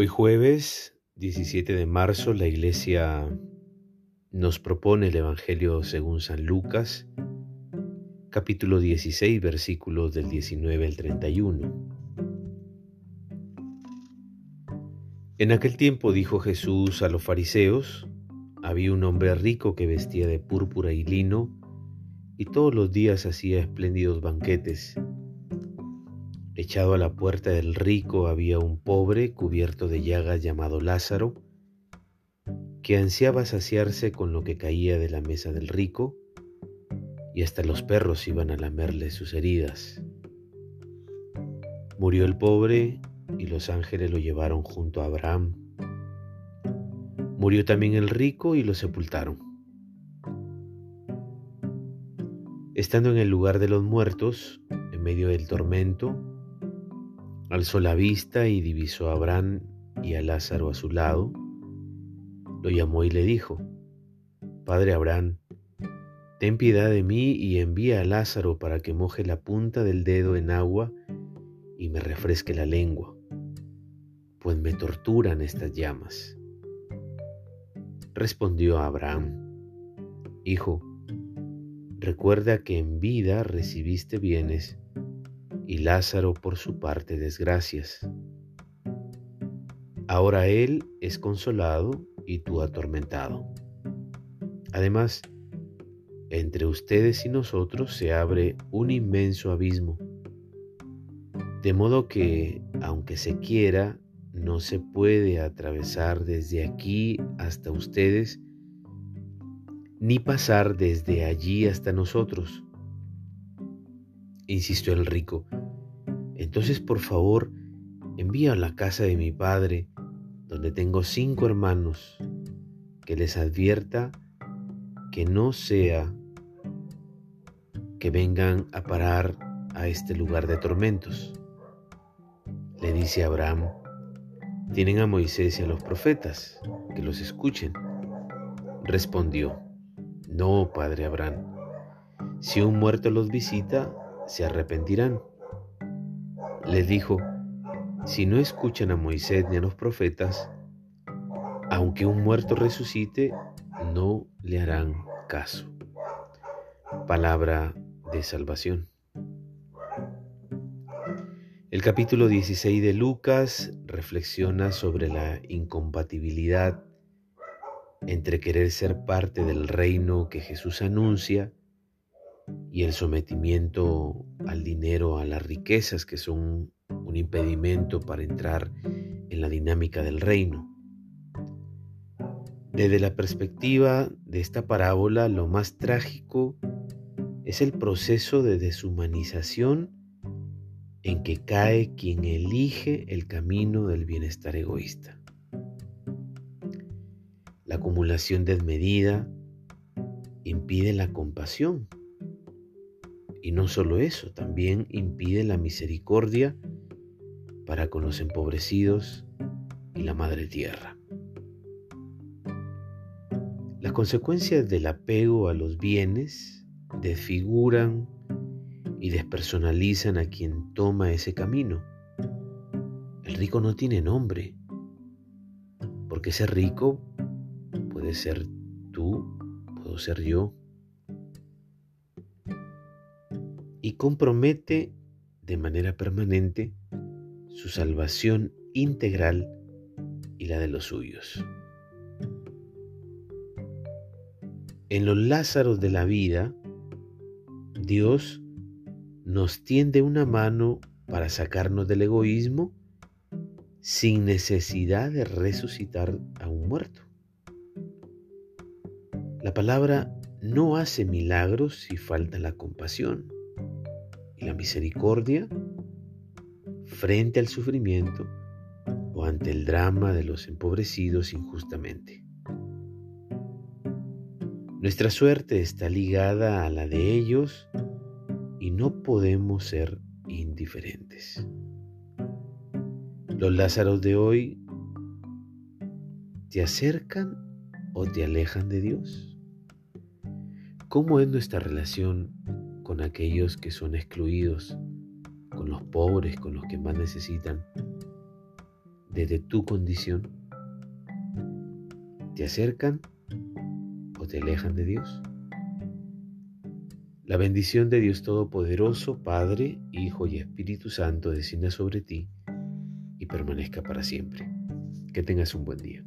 Hoy jueves 17 de marzo la iglesia nos propone el Evangelio según San Lucas, capítulo 16, versículos del 19 al 31. En aquel tiempo dijo Jesús a los fariseos, había un hombre rico que vestía de púrpura y lino y todos los días hacía espléndidos banquetes Echado a la puerta del rico había un pobre cubierto de llagas llamado Lázaro, que ansiaba saciarse con lo que caía de la mesa del rico, y hasta los perros iban a lamerle sus heridas. Murió el pobre y los ángeles lo llevaron junto a Abraham. Murió también el rico y lo sepultaron. Estando en el lugar de los muertos, en medio del tormento, Alzó la vista y divisó a Abraham y a Lázaro a su lado. Lo llamó y le dijo, Padre Abraham, ten piedad de mí y envía a Lázaro para que moje la punta del dedo en agua y me refresque la lengua, pues me torturan estas llamas. Respondió Abraham, Hijo, recuerda que en vida recibiste bienes y Lázaro por su parte desgracias. Ahora él es consolado y tú atormentado. Además, entre ustedes y nosotros se abre un inmenso abismo, de modo que, aunque se quiera, no se puede atravesar desde aquí hasta ustedes, ni pasar desde allí hasta nosotros insistió el rico. Entonces, por favor, envía a la casa de mi padre, donde tengo cinco hermanos, que les advierta que no sea que vengan a parar a este lugar de tormentos. Le dice Abraham, tienen a Moisés y a los profetas, que los escuchen. Respondió, no, padre Abraham, si un muerto los visita, se arrepentirán. Les dijo, si no escuchan a Moisés ni a los profetas, aunque un muerto resucite, no le harán caso. Palabra de salvación. El capítulo 16 de Lucas reflexiona sobre la incompatibilidad entre querer ser parte del reino que Jesús anuncia y el sometimiento al dinero, a las riquezas que son un impedimento para entrar en la dinámica del reino. Desde la perspectiva de esta parábola, lo más trágico es el proceso de deshumanización en que cae quien elige el camino del bienestar egoísta. La acumulación desmedida impide la compasión y no solo eso, también impide la misericordia para con los empobrecidos y la madre tierra. Las consecuencias del apego a los bienes desfiguran y despersonalizan a quien toma ese camino. El rico no tiene nombre, porque ese rico puede ser tú, puedo ser yo, y compromete de manera permanente su salvación integral y la de los suyos. En los Lázaros de la vida, Dios nos tiende una mano para sacarnos del egoísmo sin necesidad de resucitar a un muerto. La palabra no hace milagros si falta la compasión y la misericordia frente al sufrimiento o ante el drama de los empobrecidos injustamente. Nuestra suerte está ligada a la de ellos y no podemos ser indiferentes. Los Lázaros de hoy te acercan o te alejan de Dios. ¿Cómo es nuestra relación con aquellos que son excluidos, con los pobres, con los que más necesitan desde tu condición? ¿Te acercan o te alejan de Dios? La bendición de Dios Todopoderoso, Padre, Hijo y Espíritu Santo descienda sobre ti y permanezca para siempre. Que tengas un buen día.